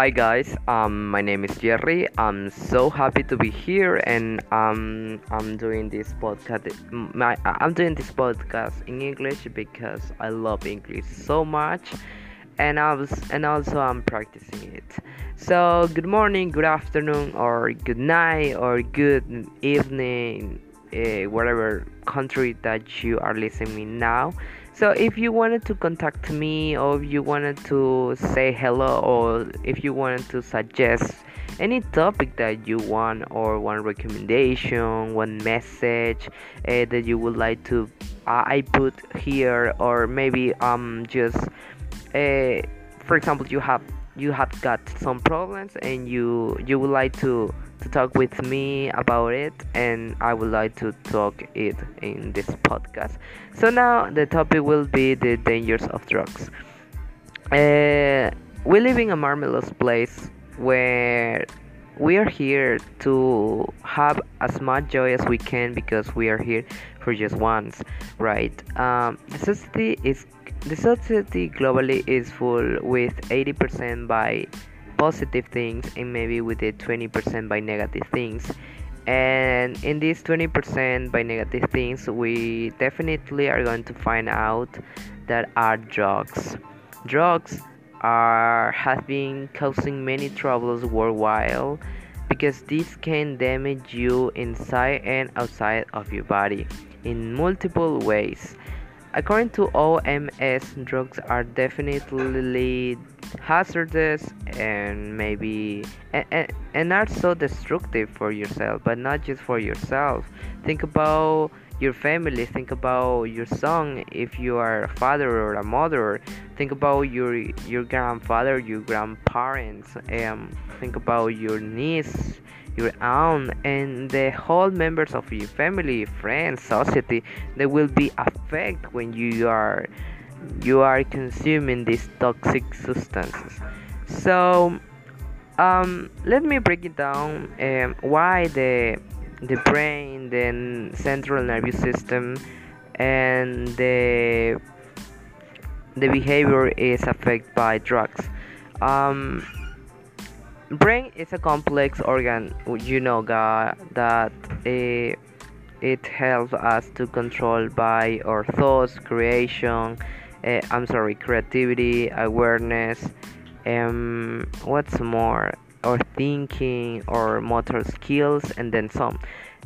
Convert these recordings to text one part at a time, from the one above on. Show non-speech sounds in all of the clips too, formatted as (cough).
Hi guys, um, my name is Jerry. I'm so happy to be here, and um, I'm doing this podcast. My, I'm doing this podcast in English because I love English so much, and I was, and also I'm practicing it. So, good morning, good afternoon, or good night, or good evening, uh, whatever country that you are listening now. So if you wanted to contact me or if you wanted to say hello or if you wanted to suggest any topic that you want or one recommendation, one message uh, that you would like to uh, I put here or maybe um just uh, for example you have you have got some problems and you you would like to to talk with me about it and I would like to talk it in this podcast. So now the topic will be the dangers of drugs. Uh, we live in a marvelous place where we are here to have as much joy as we can because we are here for just once, right? Um, the society is the society globally is full with 80% by positive things and maybe with the 20% by negative things and in this 20% by negative things we definitely are going to find out that are drugs drugs are have been causing many troubles worldwide because this can damage you inside and outside of your body in multiple ways According to OMS, drugs are definitely hazardous and maybe and, and are so destructive for yourself, but not just for yourself. Think about your family, think about your son if you are a father or a mother, think about your your grandfather, your grandparents, and think about your niece your aunt and the whole members of your family friends society they will be affected when you are you are consuming these toxic substances. So um, let me break it down um, why the the brain the central nervous system and the the behavior is affected by drugs. Um, brain is a complex organ you know God, that it, it helps us to control by our thoughts creation uh, i'm sorry creativity awareness um what's more or thinking or motor skills and then some.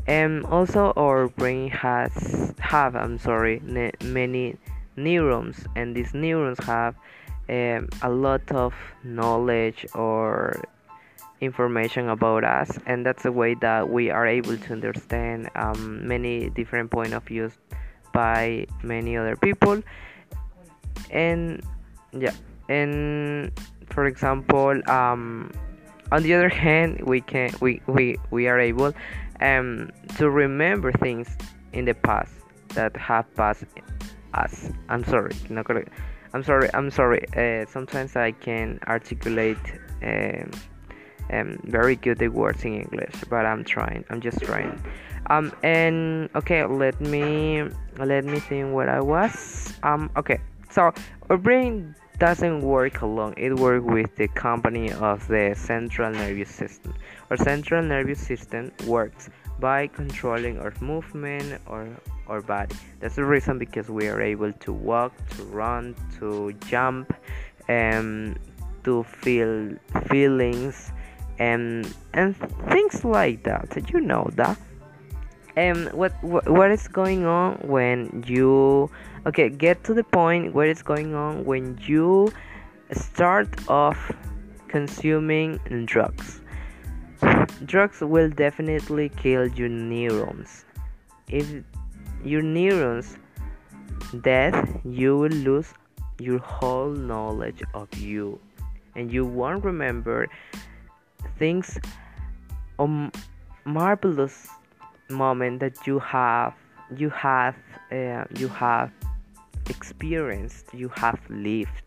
And also our brain has have i'm sorry ne- many neurons and these neurons have um, a lot of knowledge or information about us and that's the way that we are able to understand um, many different point of views by many other people. And yeah and for example um, on the other hand we can we we, we are able um, to remember things in the past that have passed us i'm sorry not gonna, i'm sorry i'm sorry uh, sometimes i can articulate um, um, very good at words in English, but I'm trying. I'm just trying. Um, and okay, let me let me think what I was. Um, okay, so our brain doesn't work alone. It works with the company of the central nervous system. Our central nervous system works by controlling our movement or our body. That's the reason because we are able to walk, to run, to jump, and to feel feelings and and things like that Did you know that and what, what what is going on when you okay get to the point what is going on when you start off consuming drugs. (sighs) Drugs will definitely kill your neurons. If your neurons death you will lose your whole knowledge of you. And you won't remember things a marvelous moment that you have you have uh, you have experienced you have lived.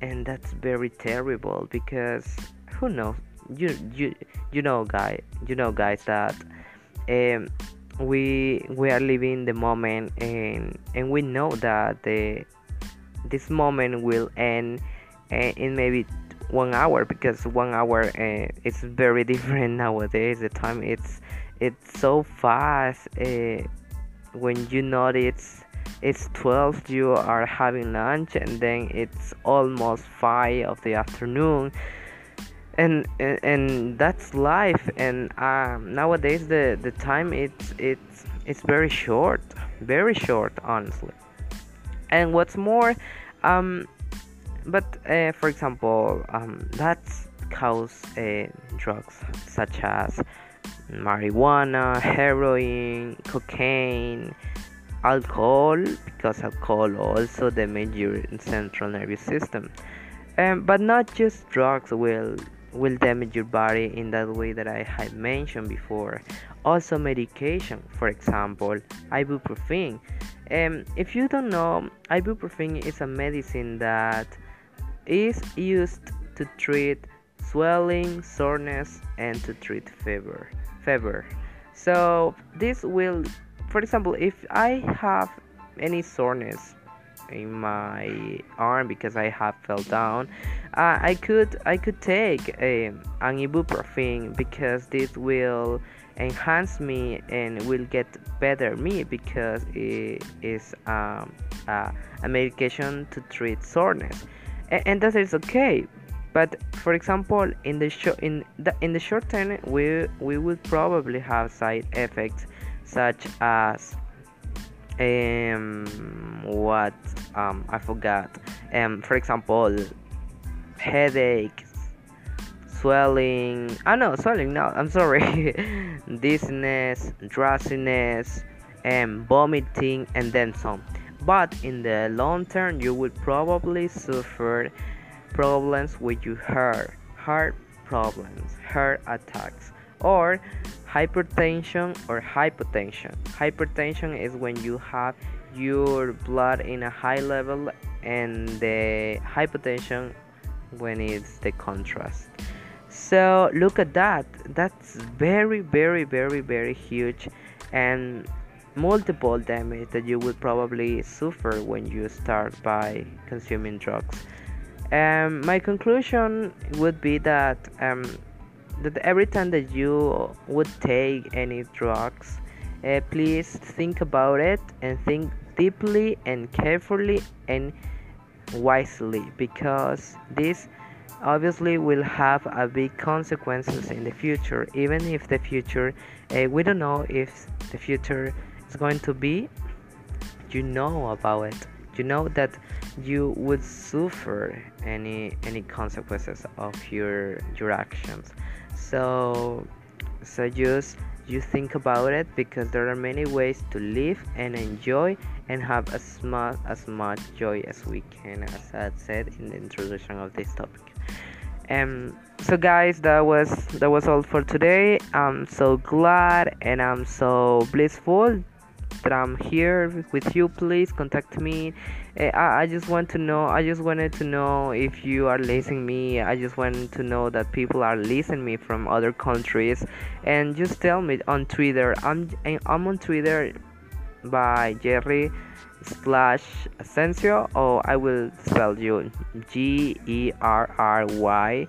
And that's very terrible because who knows? You you you know guy you know guys that um, we we are living the moment and and we know that the this moment will end uh, in maybe one hour because one hour uh, is very (laughs) different nowadays. The time it's it's so fast. Uh, when you notice it's 12 you are having lunch and then it's almost 5 of the afternoon and and, and that's life and um, nowadays the the time it's it's it's very short very short honestly and what's more um but uh, for example um that's cause uh, drugs such as marijuana heroin cocaine alcohol because alcohol also damage your central nervous system um, but not just drugs will will damage your body in that way that I had mentioned before. Also, medication, for example, ibuprofen. Um, if you don't know, ibuprofen is a medicine that is used to treat swelling, soreness, and to treat fever. Fever. So this will, for example, if I have any soreness in my arm because I have fell down. Uh, I could I could take a, an ibuprofen because this will enhance me and will get better me because it is um, uh, a medication to treat soreness, and, that is okay. But for example, in the short in the in the short term, we we will probably have side effects such as um what um i forgot. Um for example headaches swelling. Oh no swelling no i'm sorry. (laughs) Dizziness drowsiness and vomiting and then some but in the long term you will probably suffer problems with your heart heart problems heart attacks or hypertension or hypotension. Hypertension is when you have your blood in a high level and the hypotension when it's the contrast. So look at that. That's very very very very huge and multiple damage that you would probably suffer when you start by consuming drugs. Um, my conclusion would be that um, that every time that you would take any drugs, uh, please think about it and think deeply and carefully and wisely because this obviously will have a big consequences in the future even if the future uh, we don't know if the future is going to be you know about it. You know that you would suffer any any consequences of your your actions. So so just you think about it because there are many ways to live and enjoy and have as much as much joy as we can as I said in the introduction of this topic. Um so guys that was that was all for today. I'm so glad and i'm so blissful that I'm here with you. Please contact me. Eh, I, I just want to know. I just wanted to know if you are listening me. I just want to know that people are listening me from other countries, and just tell me on Twitter. I'm I'm on Twitter by Jerry slash Asensio, or I will spell you G E R R Y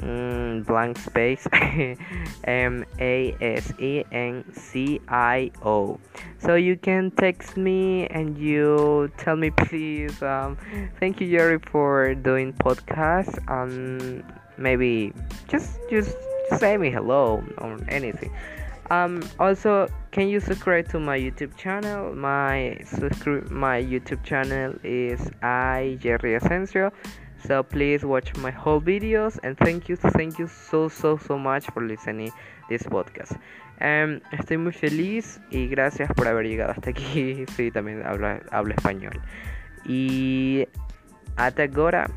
mm, blank space (laughs) M A S E N C I O. So you can text me and you tell me please. Um, thank you Jerry for doing podcast. Um, maybe just just say me hello or anything. Um, also, can you subscribe to my YouTube channel? My subscribe my YouTube channel is I Jerry Asensio. So please watch my whole videos and thank you, thank you so so so much for listening this podcast. Um, estoy muy feliz y gracias por haber llegado hasta aquí. (laughs) Sí, también hablo, hablo español. Y hasta ahora.